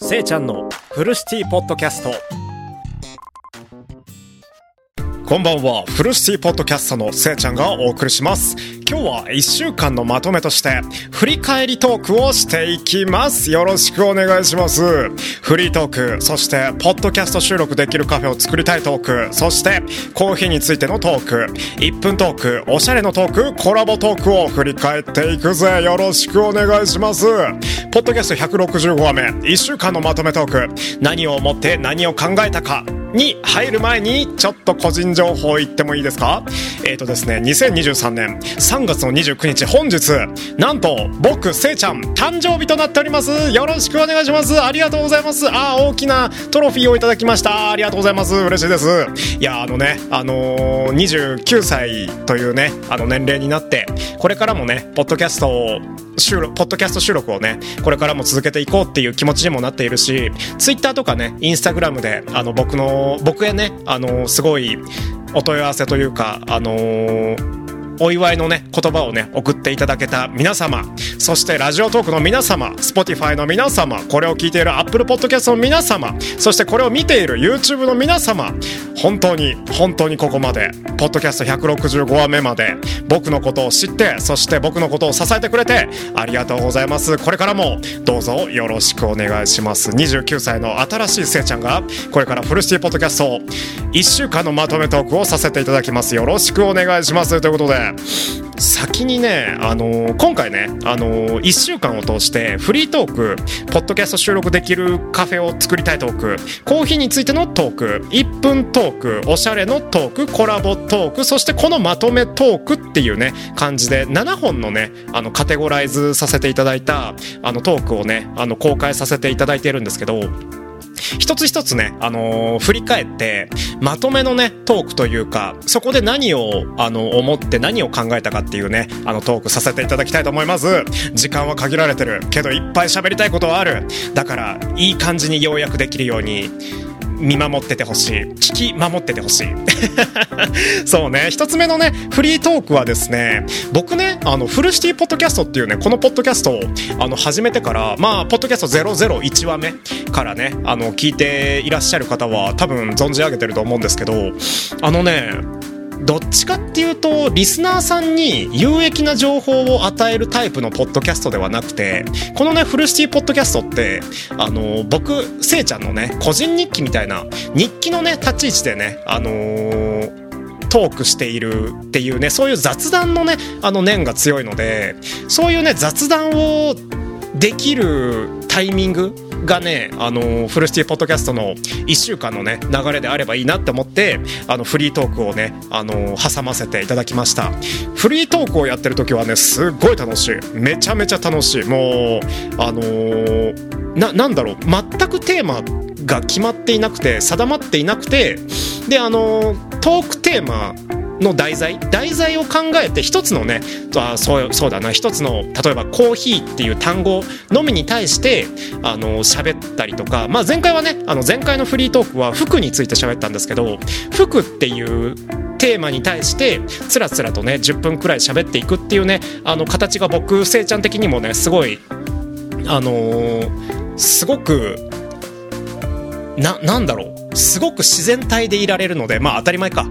せいちゃんのフルシティポッドキャスト。こんばんは。フルシティポッドキャストのせいちゃんがお送りします。今日は1週間のまとめとして振り返りトークをしていきます。よろしくお願いします。フリートークそしてポッドキャスト収録できるカフェを作りたいトークそしてコーヒーについてのトーク1分トークおしゃれのトークコラボトークを振り返っていくぜ。よろしくお願いします。ポッドキャスト165話目1週間のまとめトーク。何を思って何を考えたか。に入る前にちょっと個人情報言ってもいいですか？えっ、ー、とですね2023年3月の29日本日なんと僕せいちゃん誕生日となっております。よろしくお願いします。ありがとうございます。あ大きなトロフィーをいただきました。ありがとうございます。嬉しいです。いやあのねあのー、29歳というねあの年齢になってこれからもねポッドキャストを収録ポッドキャスト収録をねこれからも続けていこうっていう気持ちにもなっているしツイッターとかねインスタグラムであの僕の僕へねあのすごいお問い合わせというかあのお祝いのね言葉をね送っていただけた皆様そしてラジオトークの皆様 Spotify の皆様これを聞いている Apple Podcast の皆様そしてこれを見ている YouTube の皆様本当に本当にここまで。ポッドキャスト165話目まで。僕のことを知ってそして僕のことを支えてくれてありがとうございます。これからもどうぞよろしくお願いします。29歳の新しいせいちゃんがこれからフルシティポッドキャスト1週間のまとめトークをさせていただきます。よろしくお願いします。ということで先にね、あのー、今回ね、あのー、1週間を通してフリートーク、ポッドキャスト収録できるカフェを作りたいトーク、コーヒーについてのトーク、1分トーク、おしゃれのトーク、コラボトーク、そしてこのまとめトークっていうね、感じで7本のね、あの、カテゴライズさせていただいた、あの、トークをね、あの、公開させていただいているんですけど、一つ一つね、あのー、振り返って、まとめのね、トークというか、そこで何を、あの、思って何を考えたかっていうね、あの、トークさせていただきたいと思います。時間は限られてる。けど、いっぱい喋りたいことはある。だから、いい感じに要約できるように、見守っててほしい。聞き守っててほしい。そうね。一つ目のねフリートークはですね僕ねあのフルシティポッドキャストっていうねこのポッドキャストをあの始めてからまあポッドキャスト001話目からねあの聞いていらっしゃる方は多分存じ上げてると思うんですけどあのねどっちかっていうとリスナーさんに有益な情報を与えるタイプのポッドキャストではなくてこのねフルシティポッドキャストってあの僕せいちゃんのね個人日記みたいな日記のね立ち位置でねあのートークしているっていうねそういう雑談のねあの念が強いのでそういうね雑談をできるタイミングがね、あのフルシティポッドキャストの1週間のね流れであればいいなって思ってあのフリートークをね、あの挟ませていただきました。フリートークをやってる時はねすっごい楽しい。めちゃめちゃ楽しい。もうあのー、なんだろう。全くテーマが決まっていなくて定まっていなくてであのー、トークテーマの題材題材を考えて一つのねあそうそうだな一つの例えばコーヒーっていう単語のみに対してあの喋ったりとか、まあ、前回はねあの前回のフリートークは服について喋ったんですけど服っていうテーマに対してつらつらとね10分くらい喋っていくっていうねあの形が僕せいちゃん的にもねすごいあのー、すごくななんだろうすごく自然体でいられるので、まあ当たり前か。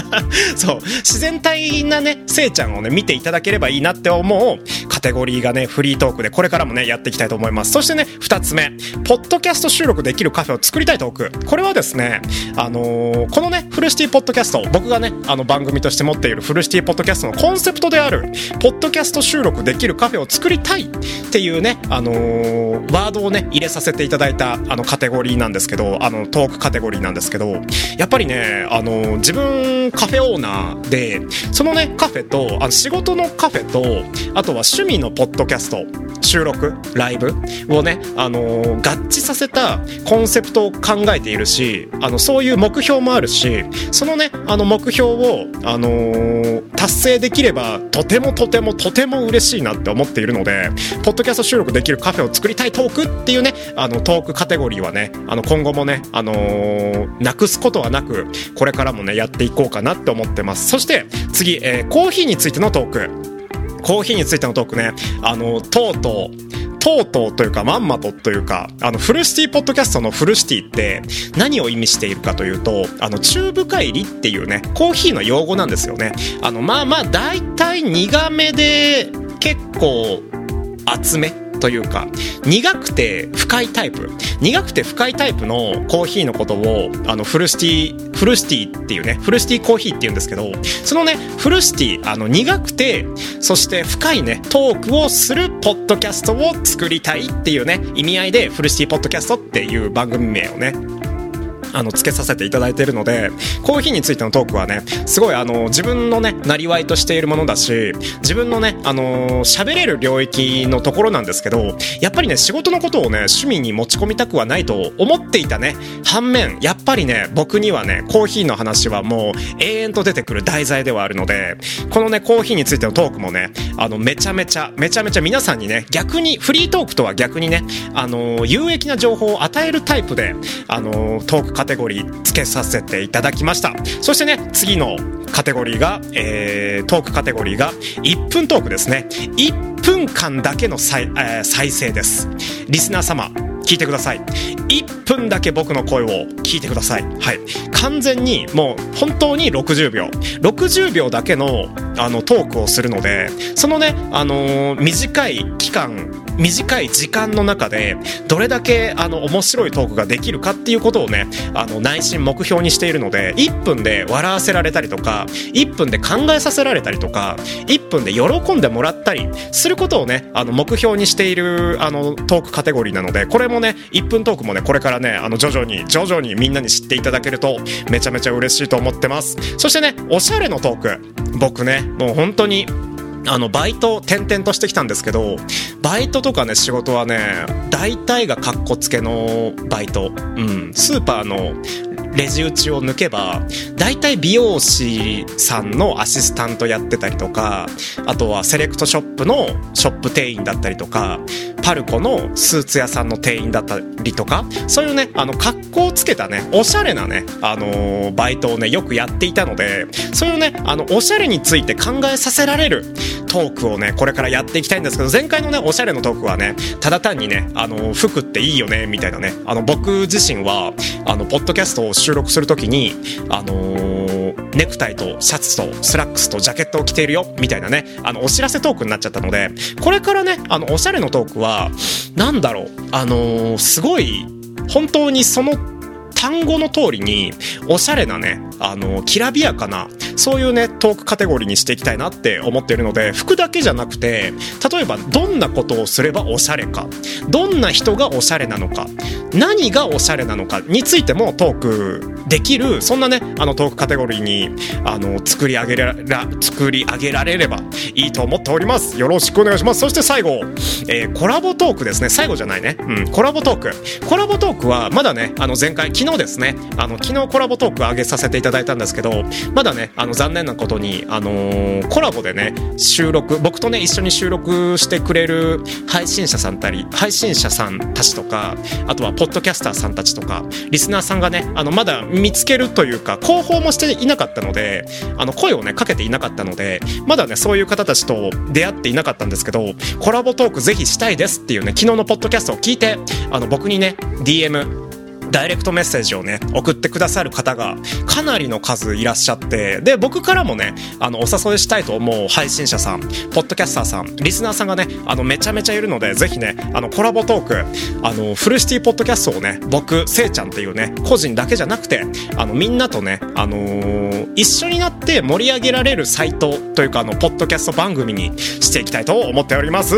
そう、自然体なね、せいちゃんをね、見ていただければいいなって思うカテゴリーがね、フリートークでこれからもね、やっていきたいと思います。そしてね、二つ目、ポッドキャスト収録できるカフェを作りたいトーク。これはですね、あのー、このね、フルシティポッドキャスト、僕がね、あの番組として持っているフルシティポッドキャストのコンセプトである、ポッドキャスト収録できるカフェを作りたいっていうね、あのー、ワードをね、入れさせていただいた、あの、カテゴリーなんですけど、あの、トークカテゴリーなんですけど、やっぱりね、あの、自分カフェオーナーで、そのね、カフェと、あの仕事のカフェと、あとは趣味のポッドキャスト、収録、ライブをね、あの合致させたコンセプトを考えているし、あの、そういう目標もあるし、そのね、あの目標を、あのー、達成できれば、とてもとてもとても嬉しいなって思っているので、ポッドキャスト収録できるカフェを作りたいトークっていうね、あの、トークカテゴリーはね、あの、今後もね、あのー、なくすことはなく、これからもね、やっていこうかなって思ってます。そして、次、えー、コーヒーについてのトーク。コーヒーについてのトークね、あの、とうとう、とうとうというか、まんまとというか、あの、フルシティポッドキャストのフルシティって何を意味しているかというと、あの、中深入りっていうね、コーヒーの用語なんですよね。あの、まあまあ、大体苦めで結構厚めというか苦くて深いタイプ。苦くて深いタイプのコーヒーのことをあのフルシティフルシティっていうねフルシティコーヒーっていうんですけどそのねフルシティあの苦くてそして深いねトークをするポッドキャストを作りたいっていうね意味合いでフルシティポッドキャストっていう番組名をねあの、つけさせていただいているので、コーヒーについてのトークはね、すごいあの、自分のね、なりわいとしているものだし、自分のね、あの、喋れる領域のところなんですけど、やっぱりね、仕事のことをね、趣味に持ち込みたくはないと思っていたね、反面、やっぱりね、僕にはね、コーヒーの話はもう永遠と出てくる題材ではあるので、このね、コーヒーについてのトークもね、あの、めちゃめちゃ、めちゃめちゃ皆さんにね、逆に、フリートークとは逆にね、あの、有益な情報を与えるタイプで、あの、トークカテゴリーつけさせていただきました。そしてね次のカテゴリーが、えー、トークカテゴリーが1分トークですね。1分間だけの再,、えー、再生です。リスナー様聞いてください。1分だけ僕の声を聞いてください。はい。完全にもう本当に60秒。60秒だけのあのトークをするのでそのね、あのー、短い期間短い時間の中でどれだけあの面白いトークができるかっていうことをねあの内心目標にしているので1分で笑わせられたりとか1分で考えさせられたりとか1分で喜んでもらったりすることをねあの目標にしているあのトークカテゴリーなのでこれもね1分トークもねこれからねあの徐々に徐々にみんなに知っていただけるとめちゃめちゃ嬉しいと思ってますそしてねおしゃれのトーク僕ねもう本当にあの、バイト転々としてきたんですけど、バイトとかね、仕事はね、大体がかっこつけのバイト。うん。スーパーのレジ打ちを抜けば、大体美容師さんのアシスタントやってたりとか、あとはセレクトショップのショップ店員だったりとか、パルコのスーツ屋さんの店員だったりとか、そういうね、あの、格好をつけたね、おしゃれなね、あのー、バイトをね、よくやっていたので、そういうね、あの、おしゃれについて考えさせられるトークをね、これからやっていきたいんですけど、前回のね、おしゃれのトークはね、ただ単にね、あの、服っていいよね、みたいなね、あの、僕自身は、あの、ポッドキャストを収録するときに、あのー、ネクタイとシャツとスラックスとジャケットを着ているよ、みたいなね、あの、お知らせトークになっちゃったので、これからね、あの、おしゃれのトークは、何だろう、あのー、すごい、本当にその単語の通りに、おしゃれなね、あの、きらびやかな、そういうね、トークカテゴリーにしていきたいなって思っているので、服だけじゃなくて、例えばどんなことをすればおしゃれか、どんな人がおしゃれなのか、何がおしゃれなのかについてもトークできる、そんなね、あのトークカテゴリーに、あの、作り上げら、作り上げられればいいと思っております。よろしくお願いします。そして最後、えー、コラボトークですね。最後じゃないね。うん、コラボトーク。コラボトークは、まだね、あの前回、昨日ですね、あの、昨日コラボトーク上げさせていただいたんですけど、まだね、あの、残念なことに、あのー、コラボでね、収録、僕とね、一緒に収録してくれる配信者さんたり、配信者さんたちとか、あとは、ポッドキャスターさんたちとか、リスナーさんがね、あの、まだ見つけるというか、広報もしていなかったので、あの、声をね、かけていなかったので、まだね、そういう方たちと出会っていなかったんですけど、コラボトークぜひしたいですっていうね、昨日のポッドキャストを聞いて、あの、僕にね、DM、ダイレクトメッセージをね、送ってくださる方がかなりの数いらっしゃって、で、僕からもね、あの、お誘いしたいと思う配信者さん、ポッドキャスターさん、リスナーさんがね、あの、めちゃめちゃいるので、ぜひね、あの、コラボトーク、あの、フルシティポッドキャストをね、僕、せいちゃんっていうね、個人だけじゃなくて、あの、みんなとね、あのー、一緒になって盛り上げられるサイトというか、あの、ポッドキャスト番組にしていきたいと思っております。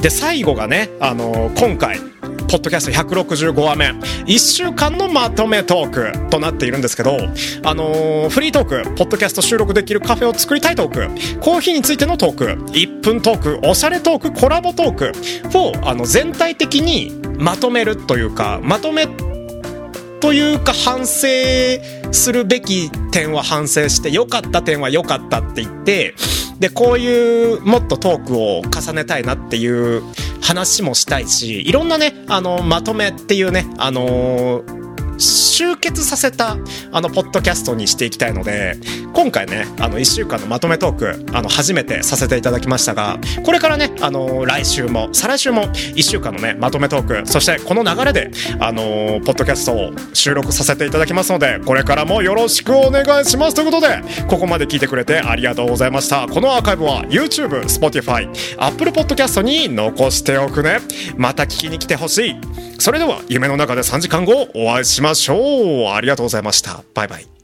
で、最後がね、あのー、今回、ポッドキャスト165話目、1週間のまとめトークとなっているんですけど、あのー、フリートーク、ポッドキャスト収録できるカフェを作りたいトーク、コーヒーについてのトーク、1分トーク、おしゃれトーク、コラボトークを、あの、全体的にまとめるというか、まとめというか反省するべき点は反省して良かった点は良かったって言ってでこういうもっとトークを重ねたいなっていう話もしたいしいろんなねあのまとめっていうねあの集結させたあのポッドキャストにしていきたいので今回ねあの1週間のまとめトークあの初めてさせていただきましたがこれからねあの来週も再来週も1週間のねまとめトークそしてこの流れであのポッドキャストを収録させていただきますのでこれからもよろしくお願いします。ということでここまで聞いてくれてありがとうございました。このアーカイブは YouTube、Spotify、Apple Podcast に残しておくね。また聞きに来てほしい。それでは夢の中で3時間後お会いしましょう。ましょう。ありがとうございました。バイバイ。